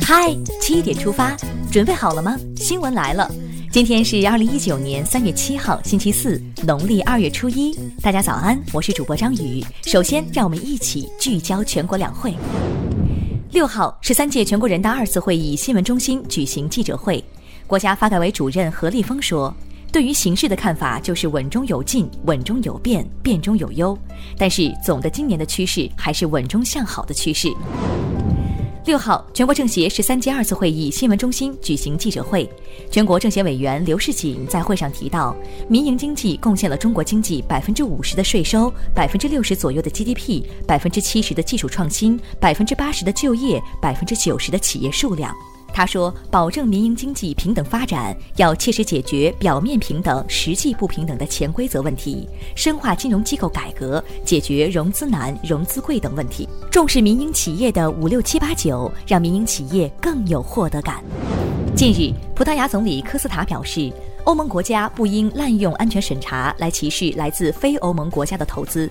嗨，七点出发，准备好了吗？新闻来了，今天是二零一九年三月七号，星期四，农历二月初一。大家早安，我是主播张宇。首先，让我们一起聚焦全国两会。六号，十三届全国人大二次会议新闻中心举行记者会，国家发改委主任何立峰说。对于形势的看法就是稳中有进，稳中有变，变中有优。但是总的今年的趋势还是稳中向好的趋势。六号，全国政协十三届二次会议新闻中心举行记者会，全国政协委员刘世锦在会上提到，民营经济贡献了中国经济百分之五十的税收，百分之六十左右的 GDP，百分之七十的技术创新，百分之八十的就业，百分之九十的企业数量。他说：“保证民营经济平等发展，要切实解决表面平等、实际不平等的潜规则问题，深化金融机构改革，解决融资难、融资贵等问题，重视民营企业的五六七八九，让民营企业更有获得感。”近日，葡萄牙总理科斯塔表示，欧盟国家不应滥用安全审查来歧视来自非欧盟国家的投资。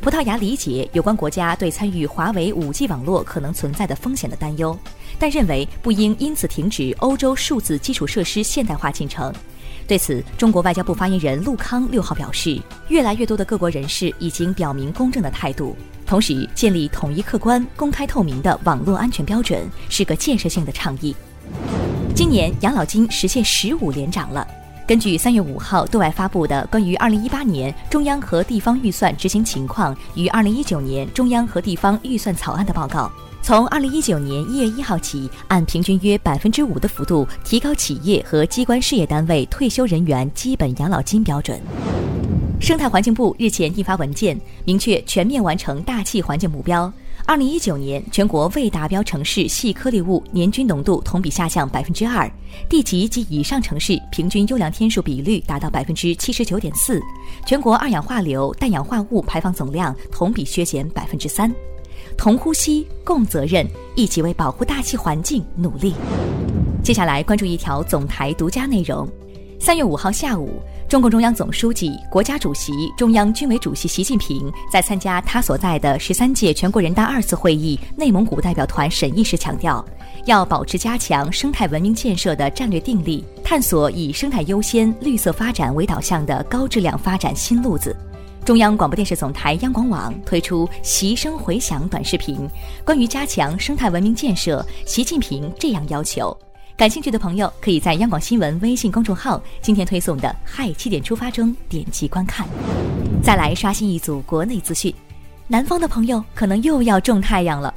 葡萄牙理解有关国家对参与华为 5G 网络可能存在的风险的担忧，但认为不应因此停止欧洲数字基础设施现代化进程。对此，中国外交部发言人陆康六号表示，越来越多的各国人士已经表明公正的态度，同时建立统一、客观、公开、透明的网络安全标准是个建设性的倡议。今年养老金实现十五连涨了。根据三月五号对外发布的关于二零一八年中央和地方预算执行情况与二零一九年中央和地方预算草案的报告，从二零一九年一月一号起，按平均约百分之五的幅度提高企业和机关事业单位退休人员基本养老金标准。生态环境部日前印发文件，明确全面完成大气环境目标。二零一九年，全国未达标城市细颗粒物年均浓度同比下降百分之二，地级及以上城市平均优良天数比率达到百分之七十九点四，全国二氧化硫氮氧化物排放总量同比削减百分之三。同呼吸，共责任，一起为保护大气环境努力。接下来关注一条总台独家内容。三月五号下午。中共中央总书记、国家主席、中央军委主席习近平在参加他所在的十三届全国人大二次会议内蒙古代表团审议时强调，要保持加强生态文明建设的战略定力，探索以生态优先、绿色发展为导向的高质量发展新路子。中央广播电视总台央广网推出“习声回响”短视频，关于加强生态文明建设，习近平这样要求。感兴趣的朋友可以在央广新闻微信公众号今天推送的“嗨七点出发”中点击观看。再来刷新一组国内资讯，南方的朋友可能又要种太阳了。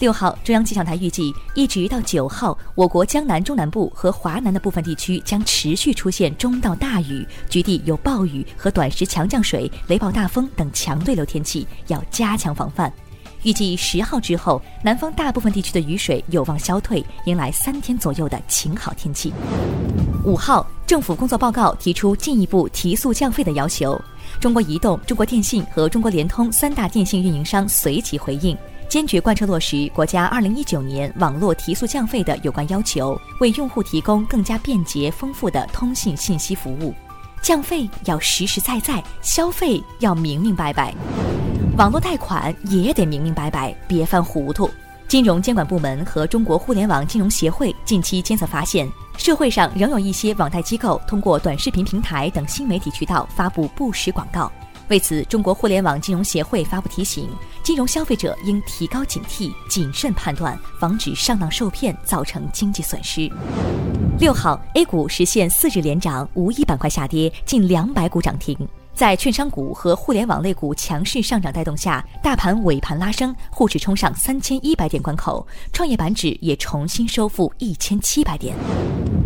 六号，中央气象台预计，一直到九号，我国江南、中南部和华南的部分地区将持续出现中到大雨，局地有暴雨和短时强降水、雷暴大风等强对流天气，要加强防范。预计十号之后，南方大部分地区的雨水有望消退，迎来三天左右的晴好天气。五号，政府工作报告提出进一步提速降费的要求。中国移动、中国电信和中国联通三大电信运营商随即回应，坚决贯彻落实国家二零一九年网络提速降费的有关要求，为用户提供更加便捷丰富的通信信息服务。降费要实实在在，消费要明明白白。网络贷款也得明明白白，别犯糊涂。金融监管部门和中国互联网金融协会近期监测发现，社会上仍有一些网贷机构通过短视频平台等新媒体渠道发布不实广告。为此，中国互联网金融协会发布提醒：金融消费者应提高警惕，谨慎判断，防止上当受骗造成经济损失。六号，A 股实现四日连涨，无一板块下跌，近两百股涨停。在券商股和互联网类股强势上涨带动下，大盘尾盘拉升，沪指冲上三千一百点关口，创业板指也重新收复一千七百点。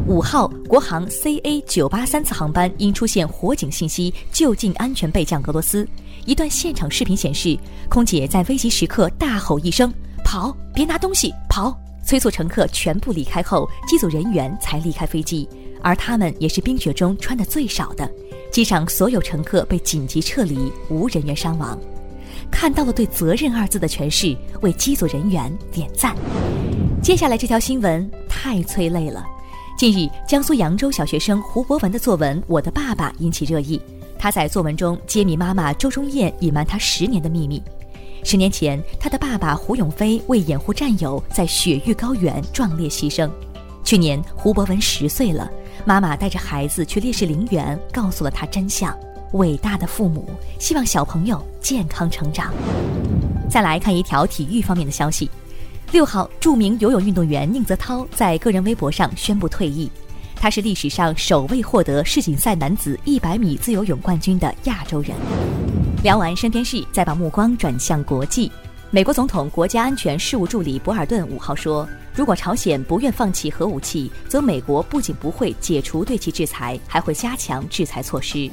五号，国航 CA 九八三次航班因出现火警信息，就近安全备降俄罗斯。一段现场视频显示，空姐在危急时刻大吼一声：“跑，别拿东西，跑！”催促乘客全部离开后，机组人员才离开飞机，而他们也是冰雪中穿的最少的。机上所有乘客被紧急撤离，无人员伤亡。看到了对“责任”二字的诠释，为机组人员点赞。接下来这条新闻太催泪了。近日，江苏扬州小学生胡博文的作文《我的爸爸》引起热议。他在作文中揭秘妈妈周忠燕隐瞒他十年的秘密。十年前，他的爸爸胡永飞为掩护战友，在雪域高原壮烈牺牲。去年，胡博文十岁了，妈妈带着孩子去烈士陵园，告诉了他真相。伟大的父母希望小朋友健康成长。再来看一条体育方面的消息：六号，著名游泳运动员宁泽涛在个人微博上宣布退役。他是历史上首位获得世锦赛男子100米自由泳冠军的亚洲人。聊完身边事，再把目光转向国际。美国总统国家安全事务助理博尔顿五号说：“如果朝鲜不愿放弃核武器，则美国不仅不会解除对其制裁，还会加强制裁措施。”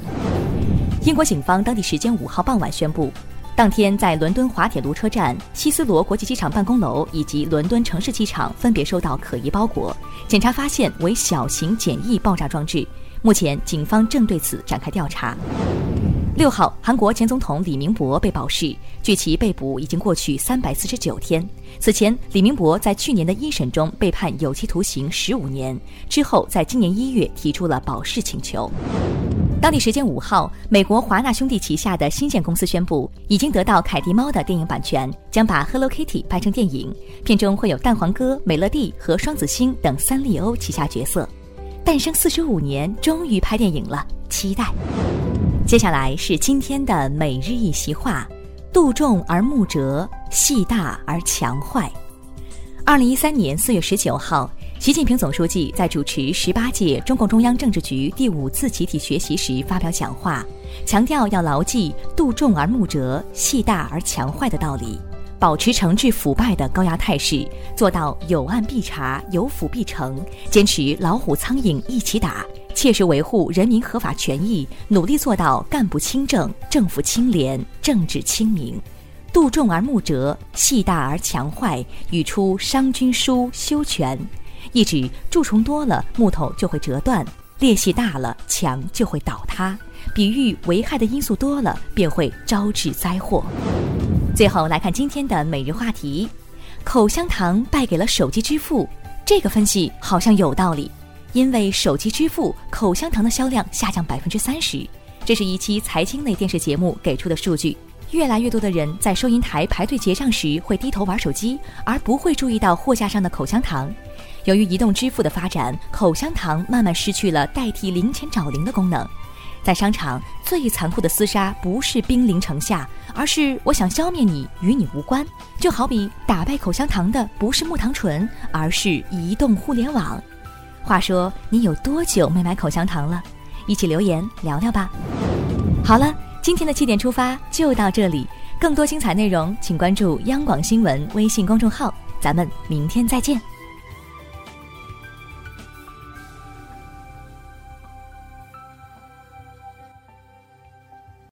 英国警方当地时间五号傍晚宣布。当天，在伦敦滑铁卢车站、希斯罗国际机场办公楼以及伦敦城市机场分别收到可疑包裹，检查发现为小型简易爆炸装置。目前，警方正对此展开调查。六号，韩国前总统李明博被保释，距其被捕已经过去三百四十九天。此前，李明博在去年的一审中被判有期徒刑十五年，之后在今年一月提出了保释请求。当地时间五号，美国华纳兄弟旗下的新建公司宣布，已经得到凯蒂猫的电影版权，将把 Hello Kitty 拍成电影。片中会有蛋黄哥、美乐蒂和双子星等三丽鸥旗下角色。诞生四十五年，终于拍电影了，期待。接下来是今天的每日一席话：杜仲而木折，细大而强坏。二零一三年四月十九号。习近平总书记在主持十八届中共中央政治局第五次集体学习时发表讲话，强调要牢记“度重而木折，细大而强坏”的道理，保持惩治腐败的高压态势，做到有案必查、有腐必惩，坚持老虎苍蝇一起打，切实维护人民合法权益，努力做到干部清正、政府清廉、政治清明。度重而木折，细大而强坏，语出商君书修权。意指蛀虫多了，木头就会折断；裂隙大了，墙就会倒塌。比喻危害的因素多了，便会招致灾祸。最后来看今天的每日话题：口香糖败给了手机支付。这个分析好像有道理，因为手机支付，口香糖的销量下降百分之三十。这是一期财经类电视节目给出的数据。越来越多的人在收银台排队结账时会低头玩手机，而不会注意到货架上的口香糖。由于移动支付的发展，口香糖慢慢失去了代替零钱找零的功能。在商场，最残酷的厮杀不是兵临城下，而是我想消灭你，与你无关。就好比打败口香糖的不是木糖醇，而是移动互联网。话说，你有多久没买口香糖了？一起留言聊聊吧。好了，今天的七点出发就到这里。更多精彩内容，请关注央广新闻微信公众号。咱们明天再见。